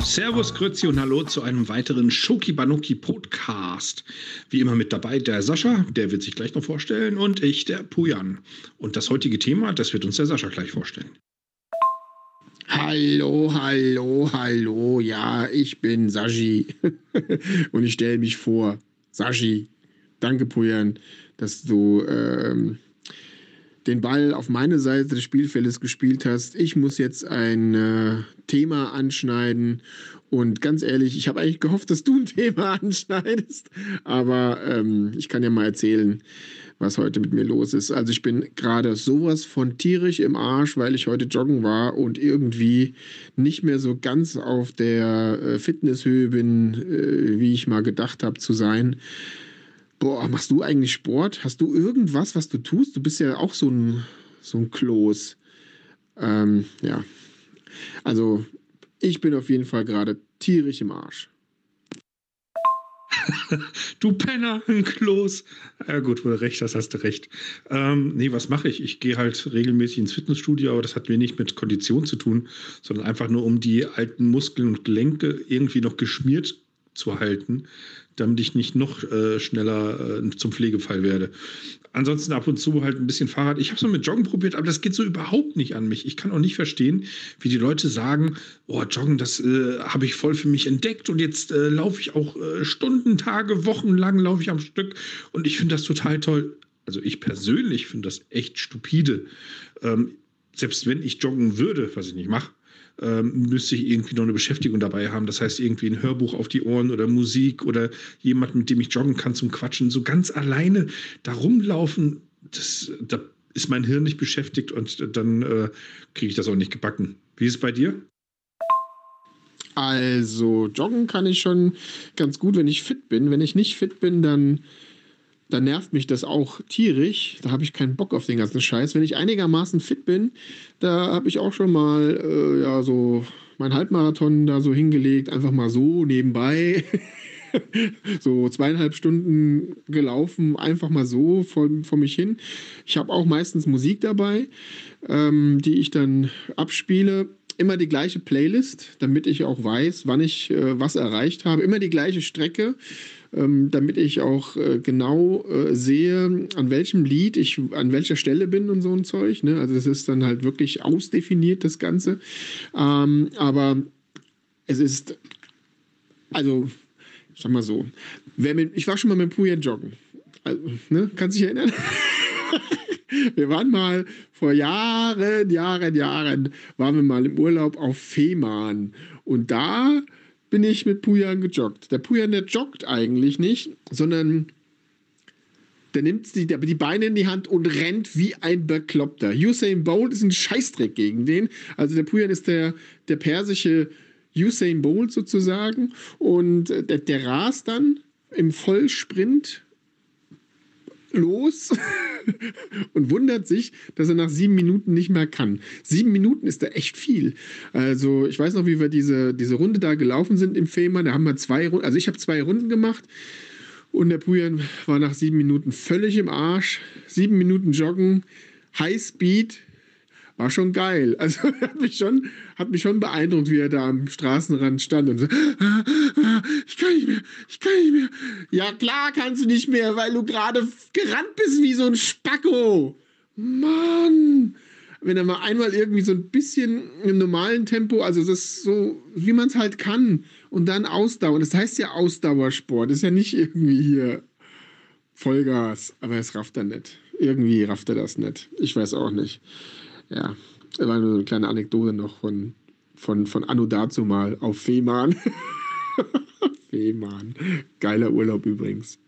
Servus, Grüezi und Hallo zu einem weiteren Schoki Banuki Podcast. Wie immer mit dabei der Sascha, der wird sich gleich noch vorstellen, und ich, der Pujan. Und das heutige Thema, das wird uns der Sascha gleich vorstellen. Hallo, hallo, hallo. Ja, ich bin Sashi. Und ich stelle mich vor. Sashi, danke, Pujan, dass du ähm, den Ball auf meine Seite des Spielfeldes gespielt hast. Ich muss jetzt ein äh, Thema anschneiden. Und ganz ehrlich, ich habe eigentlich gehofft, dass du ein Thema anschneidest. Aber ähm, ich kann ja mal erzählen, was heute mit mir los ist. Also ich bin gerade sowas von tierisch im Arsch, weil ich heute joggen war und irgendwie nicht mehr so ganz auf der äh, Fitnesshöhe bin, äh, wie ich mal gedacht habe zu sein. Boah, machst du eigentlich Sport? Hast du irgendwas, was du tust? Du bist ja auch so ein, so ein Kloß. Ähm, ja. Also, ich bin auf jeden Fall gerade tierisch im Arsch. du Penner, ein Kloß. Ja gut, wo du recht hast, hast du recht. Ähm, nee, was mache ich? Ich gehe halt regelmäßig ins Fitnessstudio, aber das hat wenig mit Kondition zu tun, sondern einfach nur, um die alten Muskeln und Gelenke irgendwie noch geschmiert zu halten, damit ich nicht noch äh, schneller äh, zum Pflegefall werde. Ansonsten ab und zu halt ein bisschen Fahrrad. Ich habe es mal mit Joggen probiert, aber das geht so überhaupt nicht an mich. Ich kann auch nicht verstehen, wie die Leute sagen, oh, Joggen, das äh, habe ich voll für mich entdeckt und jetzt äh, laufe ich auch äh, Stunden, Tage, Wochen lang laufe ich am Stück und ich finde das total toll. Also ich persönlich finde das echt stupide. Ähm, selbst wenn ich joggen würde, was ich nicht mache, ähm, müsste ich irgendwie noch eine Beschäftigung dabei haben. Das heißt, irgendwie ein Hörbuch auf die Ohren oder Musik oder jemand, mit dem ich joggen kann zum Quatschen. So ganz alleine da rumlaufen, das, da ist mein Hirn nicht beschäftigt und dann äh, kriege ich das auch nicht gebacken. Wie ist es bei dir? Also, joggen kann ich schon ganz gut, wenn ich fit bin. Wenn ich nicht fit bin, dann dann nervt mich das auch tierisch. Da habe ich keinen Bock auf den ganzen Scheiß. Wenn ich einigermaßen fit bin, da habe ich auch schon mal äh, ja so mein Halbmarathon da so hingelegt, einfach mal so nebenbei. so zweieinhalb Stunden gelaufen, einfach mal so vor, vor mich hin. Ich habe auch meistens Musik dabei, ähm, die ich dann abspiele immer die gleiche Playlist, damit ich auch weiß, wann ich äh, was erreicht habe. Immer die gleiche Strecke, ähm, damit ich auch äh, genau äh, sehe, an welchem Lied ich an welcher Stelle bin und so ein Zeug. Ne? Also das ist dann halt wirklich ausdefiniert, das Ganze. Ähm, aber es ist, also, ich sag mal so, mit, ich war schon mal mit Puja joggen. Also, ne? Kannst dich erinnern? wir waren mal vor Jahren, Jahren, Jahren, waren wir mal im Urlaub auf Fehmarn. Und da bin ich mit Pujan gejoggt. Der Pujan, der joggt eigentlich nicht, sondern der nimmt die, die Beine in die Hand und rennt wie ein Bekloppter. Usain Bolt ist ein Scheißdreck gegen den. Also der Pujan ist der, der persische Usain Bolt sozusagen. Und der, der rast dann im Vollsprint los und wundert sich, dass er nach sieben Minuten nicht mehr kann. Sieben Minuten ist da echt viel. Also ich weiß noch, wie wir diese, diese Runde da gelaufen sind im Fehmarn. Da haben wir zwei Runden, also ich habe zwei Runden gemacht und der Pujan war nach sieben Minuten völlig im Arsch. Sieben Minuten joggen, High Speed, war schon geil. Also hat mich schon, hat mich schon beeindruckt, wie er da am Straßenrand stand und so, ich kann nicht mehr, ich kann nicht mehr. Ja klar kannst du nicht mehr, weil du gerade gerannt bist wie so ein Spacko. Mann! Wenn er mal einmal irgendwie so ein bisschen im normalen Tempo, also das so, wie man es halt kann, und dann Ausdauer. Das heißt ja Ausdauersport, das ist ja nicht irgendwie hier Vollgas, aber es rafft er nicht. Irgendwie rafft er das nicht. Ich weiß auch nicht ja, das war nur eine kleine Anekdote noch von, von, von Anno dazu mal auf Fehmarn. Fehmarn. Geiler Urlaub übrigens.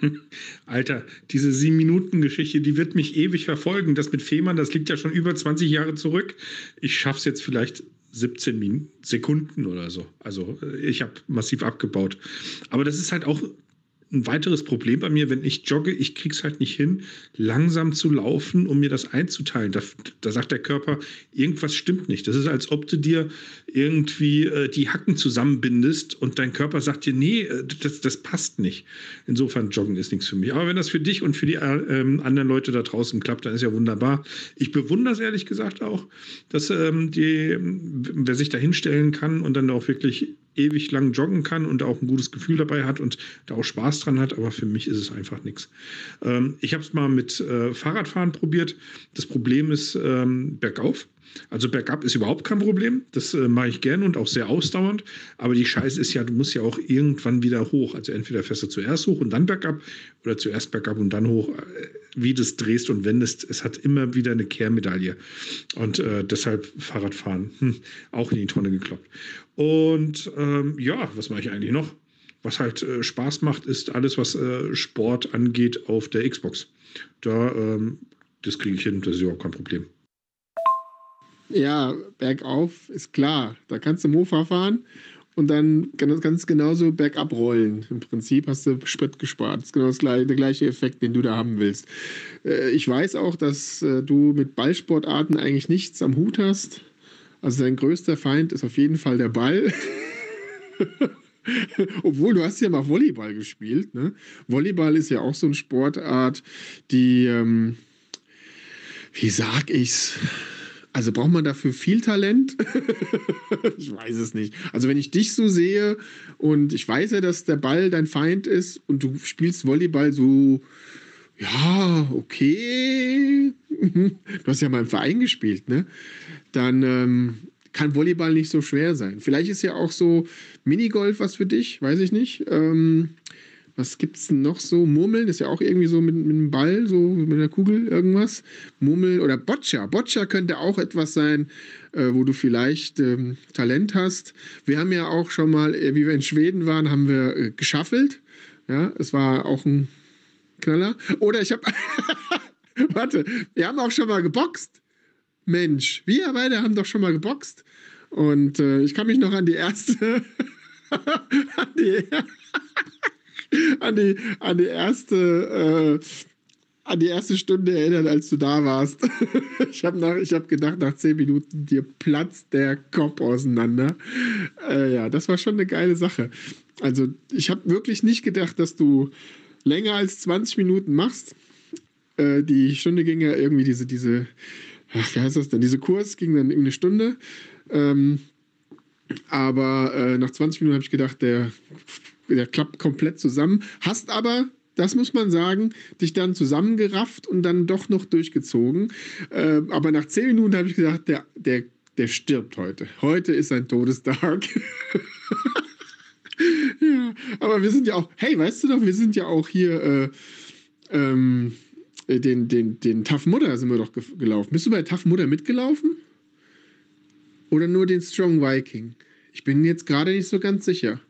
Alter, diese sieben-Minuten-Geschichte, die wird mich ewig verfolgen. Das mit Fehmarn, das liegt ja schon über 20 Jahre zurück. Ich schaff's jetzt vielleicht 17 Min Sekunden oder so. Also ich habe massiv abgebaut. Aber das ist halt auch ein weiteres Problem bei mir, wenn ich jogge, ich krieg's halt nicht hin, langsam zu laufen, um mir das einzuteilen. Da, da sagt der Körper, irgendwas stimmt nicht. Das ist, als ob du dir irgendwie äh, die Hacken zusammenbindest und dein Körper sagt dir, nee, äh, das, das passt nicht. Insofern, Joggen ist nichts für mich. Aber wenn das für dich und für die äh, anderen Leute da draußen klappt, dann ist ja wunderbar. Ich bewundere es ehrlich gesagt auch, dass ähm, die, wer sich da hinstellen kann und dann auch wirklich ewig lang joggen kann und auch ein gutes Gefühl dabei hat und da auch Spaß dran hat, aber für mich ist es einfach nichts. Ähm, ich habe es mal mit äh, Fahrradfahren probiert. Das Problem ist ähm, bergauf. Also bergab ist überhaupt kein Problem. Das äh, mache ich gerne und auch sehr ausdauernd. Aber die Scheiße ist ja, du musst ja auch irgendwann wieder hoch. Also entweder fährst du zuerst hoch und dann bergab oder zuerst bergab und dann hoch. Äh, wie du es drehst und wendest, es hat immer wieder eine Kehrmedaille. Und äh, deshalb Fahrradfahren hm, auch in die Tonne gekloppt. Und ähm, ja, was mache ich eigentlich noch? Was halt äh, Spaß macht, ist alles, was äh, Sport angeht auf der Xbox. Da, ähm, das kriege ich hin, das ist überhaupt kein Problem. Ja, bergauf ist klar. Da kannst du Mofa fahren und dann ganz genauso bergab rollen. Im Prinzip hast du Sprit gespart. Das ist genau das gleiche, der gleiche Effekt, den du da haben willst. Äh, ich weiß auch, dass äh, du mit Ballsportarten eigentlich nichts am Hut hast. Also dein größter Feind ist auf jeden Fall der Ball. Obwohl, du hast ja mal Volleyball gespielt. Ne? Volleyball ist ja auch so eine Sportart, die, ähm, wie sag ich's? Also braucht man dafür viel Talent? ich weiß es nicht. Also wenn ich dich so sehe und ich weiß ja, dass der Ball dein Feind ist und du spielst Volleyball so, ja, okay. du hast ja mal im Verein gespielt, ne? Dann ähm, kann Volleyball nicht so schwer sein. Vielleicht ist ja auch so Minigolf was für dich, weiß ich nicht. Ähm, was gibt es denn noch so? Murmeln ist ja auch irgendwie so mit, mit einem Ball, so mit einer Kugel irgendwas. Murmeln oder Boccia. Boccia könnte auch etwas sein, äh, wo du vielleicht ähm, Talent hast. Wir haben ja auch schon mal, äh, wie wir in Schweden waren, haben wir äh, geschaffelt. Ja, es war auch ein Knaller. Oder ich habe, warte, wir haben auch schon mal geboxt. Mensch, wir beide haben doch schon mal geboxt. Und äh, ich kann mich noch an die erste, an die, an die, an die erste, äh, an die erste Stunde erinnern, als du da warst. ich habe hab gedacht, nach zehn Minuten dir platzt der Kopf auseinander. Äh, ja, das war schon eine geile Sache. Also ich habe wirklich nicht gedacht, dass du länger als 20 Minuten machst. Äh, die Stunde ging ja irgendwie diese, diese, ach, wie heißt das denn? Diese Kurs ging dann eine Stunde. Ähm, aber äh, nach 20 Minuten habe ich gedacht, der der klappt komplett zusammen. Hast aber, das muss man sagen, dich dann zusammengerafft und dann doch noch durchgezogen. Äh, aber nach zehn Minuten habe ich gedacht, der, der, der stirbt heute. Heute ist ein Todestag. ja, aber wir sind ja auch, hey, weißt du doch, wir sind ja auch hier, äh, ähm, den, den, den Tough Mudder sind wir doch gelaufen. Bist du bei Tough Mudder mitgelaufen? Oder nur den Strong Viking? Ich bin jetzt gerade nicht so ganz sicher.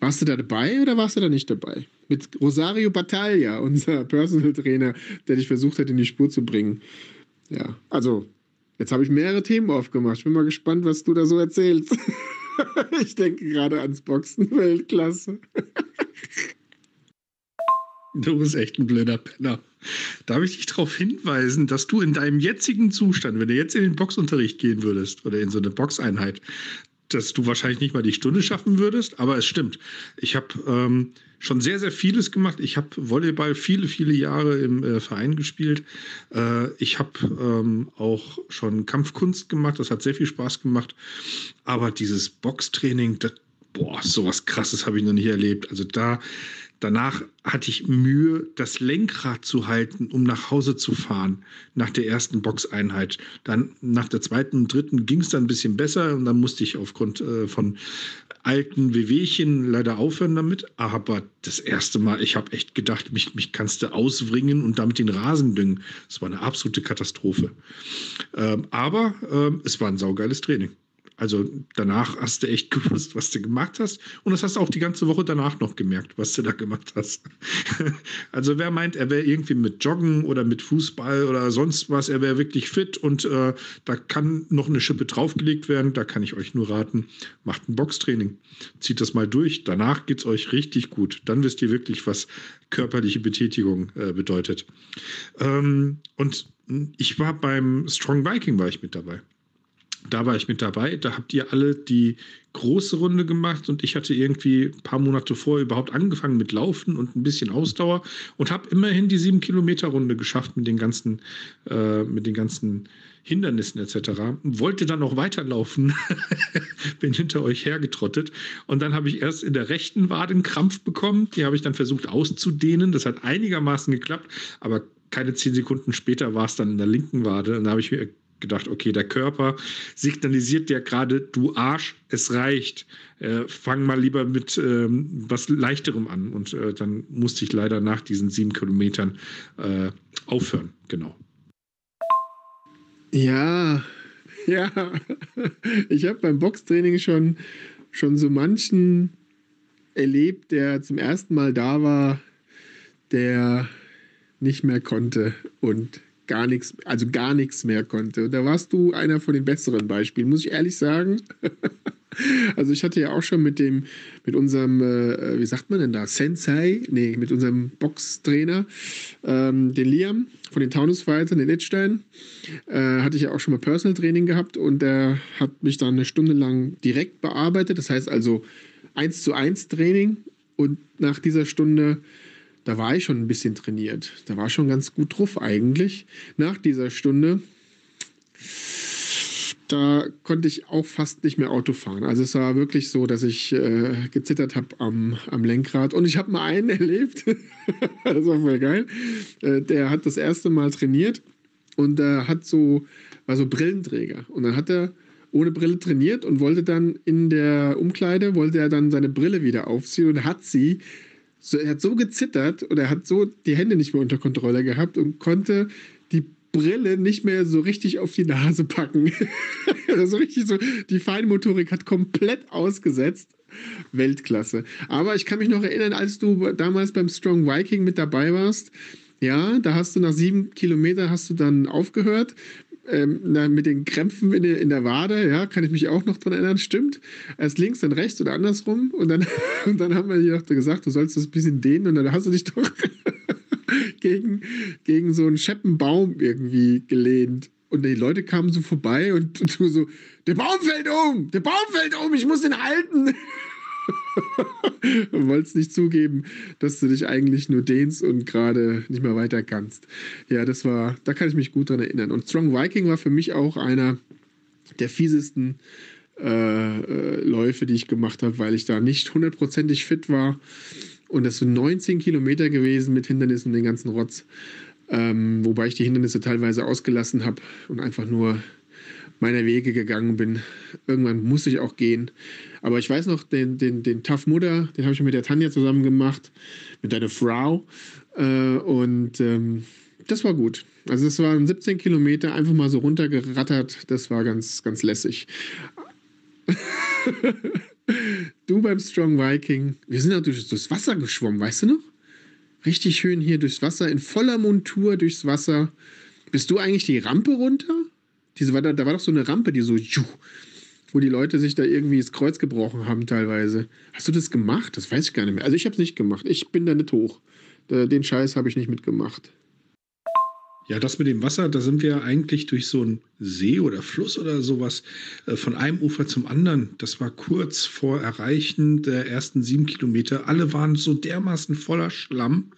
Warst du da dabei oder warst du da nicht dabei? Mit Rosario Battaglia, unser Personal Trainer, der dich versucht hat, in die Spur zu bringen. Ja, also, jetzt habe ich mehrere Themen aufgemacht. Ich bin mal gespannt, was du da so erzählst. ich denke gerade ans Boxen, Weltklasse. Du bist echt ein blöder Penner. Darf ich dich darauf hinweisen, dass du in deinem jetzigen Zustand, wenn du jetzt in den Boxunterricht gehen würdest oder in so eine Boxeinheit, dass du wahrscheinlich nicht mal die Stunde schaffen würdest, aber es stimmt. Ich habe ähm, schon sehr, sehr vieles gemacht. Ich habe Volleyball viele, viele Jahre im äh, Verein gespielt. Äh, ich habe ähm, auch schon Kampfkunst gemacht. Das hat sehr viel Spaß gemacht. Aber dieses Boxtraining, das, boah, sowas Krasses habe ich noch nicht erlebt. Also da Danach hatte ich Mühe, das Lenkrad zu halten, um nach Hause zu fahren, nach der ersten Boxeinheit. Dann nach der zweiten und dritten ging es dann ein bisschen besser und dann musste ich aufgrund äh, von alten Wehwehchen leider aufhören damit. Aber das erste Mal, ich habe echt gedacht, mich, mich kannst du auswringen und damit den Rasen düngen. Das war eine absolute Katastrophe. Ähm, aber ähm, es war ein saugeiles Training. Also danach hast du echt gewusst, was du gemacht hast. Und das hast du auch die ganze Woche danach noch gemerkt, was du da gemacht hast. also wer meint, er wäre irgendwie mit Joggen oder mit Fußball oder sonst was, er wäre wirklich fit und äh, da kann noch eine Schippe draufgelegt werden, da kann ich euch nur raten, macht ein Boxtraining. Zieht das mal durch. Danach geht es euch richtig gut. Dann wisst ihr wirklich, was körperliche Betätigung äh, bedeutet. Ähm, und ich war beim Strong Viking war ich mit dabei da war ich mit dabei. Da habt ihr alle die große Runde gemacht und ich hatte irgendwie ein paar Monate vorher überhaupt angefangen mit Laufen und ein bisschen Ausdauer und habe immerhin die sieben Kilometer Runde geschafft mit den ganzen, äh, mit den ganzen Hindernissen etc. Wollte dann noch weiterlaufen, bin hinter euch hergetrottet und dann habe ich erst in der rechten Wade einen Krampf bekommen. Die habe ich dann versucht auszudehnen. Das hat einigermaßen geklappt, aber keine zehn Sekunden später war es dann in der linken Wade. Und da habe ich mir gedacht, okay, der Körper signalisiert dir gerade, du Arsch, es reicht. Äh, fang mal lieber mit ähm, was Leichterem an. Und äh, dann musste ich leider nach diesen sieben Kilometern äh, aufhören. Genau. Ja, ja. Ich habe beim Boxtraining schon, schon so manchen erlebt, der zum ersten Mal da war, der nicht mehr konnte und gar nichts, also gar nichts mehr konnte. Und da warst du einer von den besseren Beispielen, muss ich ehrlich sagen. also ich hatte ja auch schon mit dem, mit unserem, äh, wie sagt man denn da, Sensei, nee, mit unserem Boxtrainer, ähm, den Liam von den Taunusfightern, den Edstein, äh, hatte ich ja auch schon mal Personal Training gehabt und der hat mich dann eine Stunde lang direkt bearbeitet. Das heißt also eins zu eins Training und nach dieser Stunde da war ich schon ein bisschen trainiert. Da war schon ganz gut drauf eigentlich. Nach dieser Stunde, da konnte ich auch fast nicht mehr Auto fahren. Also es war wirklich so, dass ich äh, gezittert habe am, am Lenkrad. Und ich habe mal einen erlebt, das war voll geil. Äh, der hat das erste Mal trainiert und äh, hat so, war so Brillenträger. Und dann hat er ohne Brille trainiert und wollte dann in der Umkleide, wollte er dann seine Brille wieder aufziehen und hat sie so, er hat so gezittert und er hat so die Hände nicht mehr unter Kontrolle gehabt und konnte die Brille nicht mehr so richtig auf die Nase packen. also richtig so, die Feinmotorik hat komplett ausgesetzt. Weltklasse. Aber ich kann mich noch erinnern, als du damals beim Strong Viking mit dabei warst, ja, da hast du nach sieben Kilometern hast du dann aufgehört ähm, mit den Krämpfen in der, in der Wade, ja, kann ich mich auch noch dran erinnern, stimmt. Erst links, dann rechts oder andersrum. Und dann, und dann haben wir dir gesagt, du sollst das ein bisschen dehnen und dann hast du dich doch gegen, gegen so einen Scheppenbaum irgendwie gelehnt. Und die Leute kamen so vorbei und, und du so, der Baum fällt um, der Baum fällt um, ich muss den halten. wolltest nicht zugeben, dass du dich eigentlich nur dehnst und gerade nicht mehr weiter kannst. Ja, das war, da kann ich mich gut dran erinnern. Und Strong Viking war für mich auch einer der fiesesten äh, äh, Läufe, die ich gemacht habe, weil ich da nicht hundertprozentig fit war. Und das sind 19 Kilometer gewesen mit Hindernissen und den ganzen Rotz. Ähm, wobei ich die Hindernisse teilweise ausgelassen habe und einfach nur meiner Wege gegangen bin. Irgendwann muss ich auch gehen. Aber ich weiß noch, den, den, den Tough Mutter, den habe ich mit der Tanja zusammen gemacht, mit deiner Frau. Äh, und ähm, das war gut. Also es waren 17 Kilometer einfach mal so runtergerattert. Das war ganz, ganz lässig. du beim Strong Viking, wir sind durch, durchs Wasser geschwommen, weißt du noch? Richtig schön hier durchs Wasser, in voller Montur durchs Wasser. Bist du eigentlich die Rampe runter? Diese, da, da war doch so eine Rampe, die so, wo die Leute sich da irgendwie das Kreuz gebrochen haben teilweise. Hast du das gemacht? Das weiß ich gar nicht mehr. Also ich habe es nicht gemacht. Ich bin da nicht hoch. Den Scheiß habe ich nicht mitgemacht. Ja, das mit dem Wasser, da sind wir eigentlich durch so einen See oder Fluss oder sowas äh, von einem Ufer zum anderen. Das war kurz vor Erreichen der ersten sieben Kilometer. Alle waren so dermaßen voller Schlamm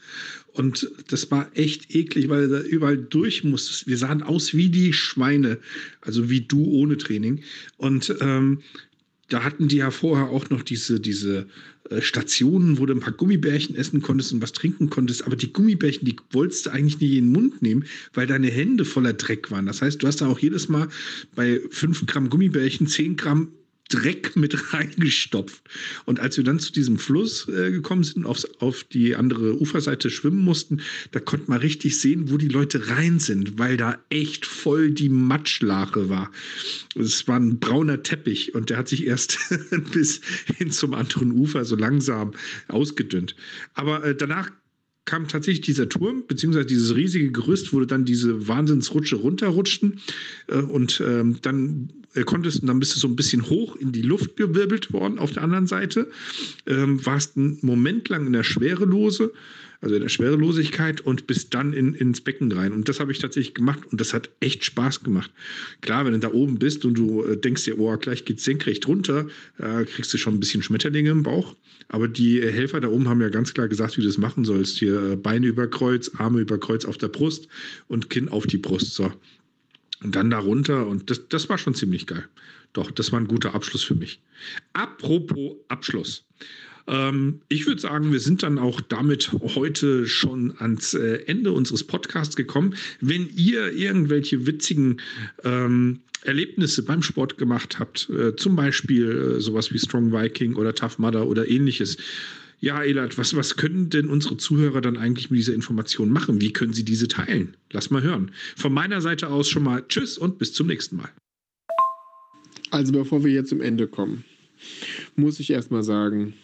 und das war echt eklig, weil da überall durch musstest. Wir sahen aus wie die Schweine, also wie du ohne Training. Und ähm, da hatten die ja vorher auch noch diese, diese äh, Stationen, wo du ein paar Gummibärchen essen konntest und was trinken konntest. Aber die Gummibärchen, die wolltest du eigentlich nie in den Mund nehmen, weil deine Hände voller Dreck waren. Das heißt, du hast da auch jedes Mal bei 5 Gramm Gummibärchen 10 Gramm Dreck mit reingestopft. Und als wir dann zu diesem Fluss äh, gekommen sind, aufs, auf die andere Uferseite schwimmen mussten, da konnte man richtig sehen, wo die Leute rein sind, weil da echt voll die Matschlache war. Es war ein brauner Teppich und der hat sich erst bis hin zum anderen Ufer so langsam ausgedünnt. Aber äh, danach kam tatsächlich dieser Turm, beziehungsweise dieses riesige Gerüst, wo dann diese Wahnsinnsrutsche runterrutschten. Äh, und ähm, dann äh, konntest, dann bist du so ein bisschen hoch in die Luft gewirbelt worden auf der anderen Seite. Ähm, warst einen Moment lang in der Schwerelose also in der Schwerelosigkeit und bis dann in, ins Becken rein. Und das habe ich tatsächlich gemacht und das hat echt Spaß gemacht. Klar, wenn du da oben bist und du äh, denkst dir, oh, gleich geht's senkrecht runter, äh, kriegst du schon ein bisschen Schmetterlinge im Bauch. Aber die äh, Helfer da oben haben ja ganz klar gesagt, wie du das machen sollst. Hier äh, Beine über Kreuz, Arme über Kreuz auf der Brust und Kinn auf die Brust. So. Und dann da runter und das, das war schon ziemlich geil. Doch, das war ein guter Abschluss für mich. Apropos Abschluss. Ähm, ich würde sagen, wir sind dann auch damit heute schon ans äh, Ende unseres Podcasts gekommen. Wenn ihr irgendwelche witzigen ähm, Erlebnisse beim Sport gemacht habt, äh, zum Beispiel äh, sowas wie Strong Viking oder Tough Mudder oder ähnliches, ja, Elat, was, was können denn unsere Zuhörer dann eigentlich mit dieser Information machen? Wie können sie diese teilen? Lass mal hören. Von meiner Seite aus schon mal Tschüss und bis zum nächsten Mal. Also bevor wir jetzt zum Ende kommen, muss ich erstmal sagen,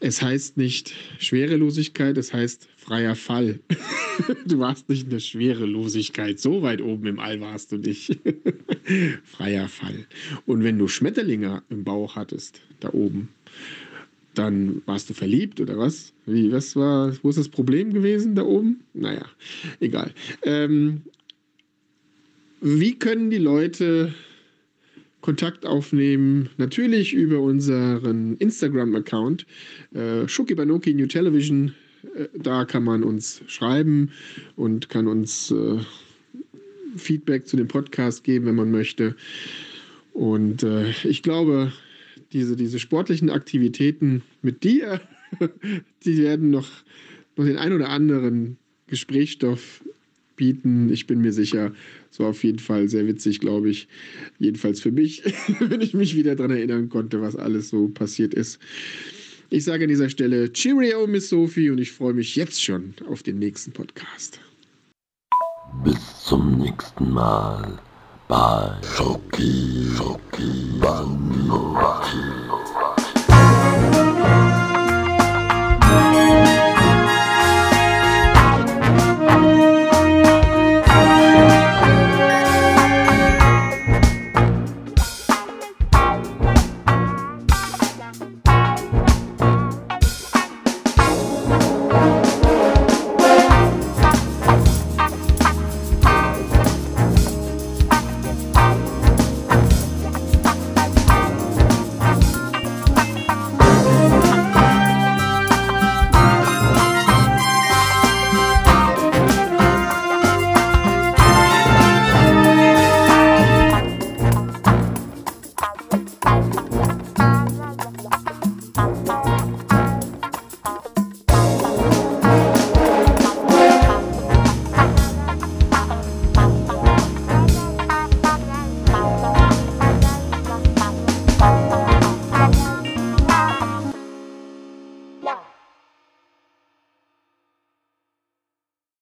es heißt nicht Schwerelosigkeit, es heißt freier Fall. du warst nicht in der Schwerelosigkeit. So weit oben im All warst du nicht. freier Fall. Und wenn du Schmetterlinge im Bauch hattest, da oben, dann warst du verliebt oder was? Wie, was war, wo ist das Problem gewesen da oben? Naja, egal. Ähm, wie können die Leute Kontakt aufnehmen, natürlich über unseren Instagram-Account, äh, Shukibanoki New Television. Äh, da kann man uns schreiben und kann uns äh, Feedback zu dem Podcast geben, wenn man möchte. Und äh, ich glaube, diese, diese sportlichen Aktivitäten mit dir, die werden noch, noch den ein oder anderen Gesprächsstoff bieten. Ich bin mir sicher, so auf jeden Fall sehr witzig, glaube ich. Jedenfalls für mich, wenn ich mich wieder daran erinnern konnte, was alles so passiert ist. Ich sage an dieser Stelle Cheerio, Miss Sophie, und ich freue mich jetzt schon auf den nächsten Podcast. Bis zum nächsten Mal bei Schoki, Schoki, Banotti.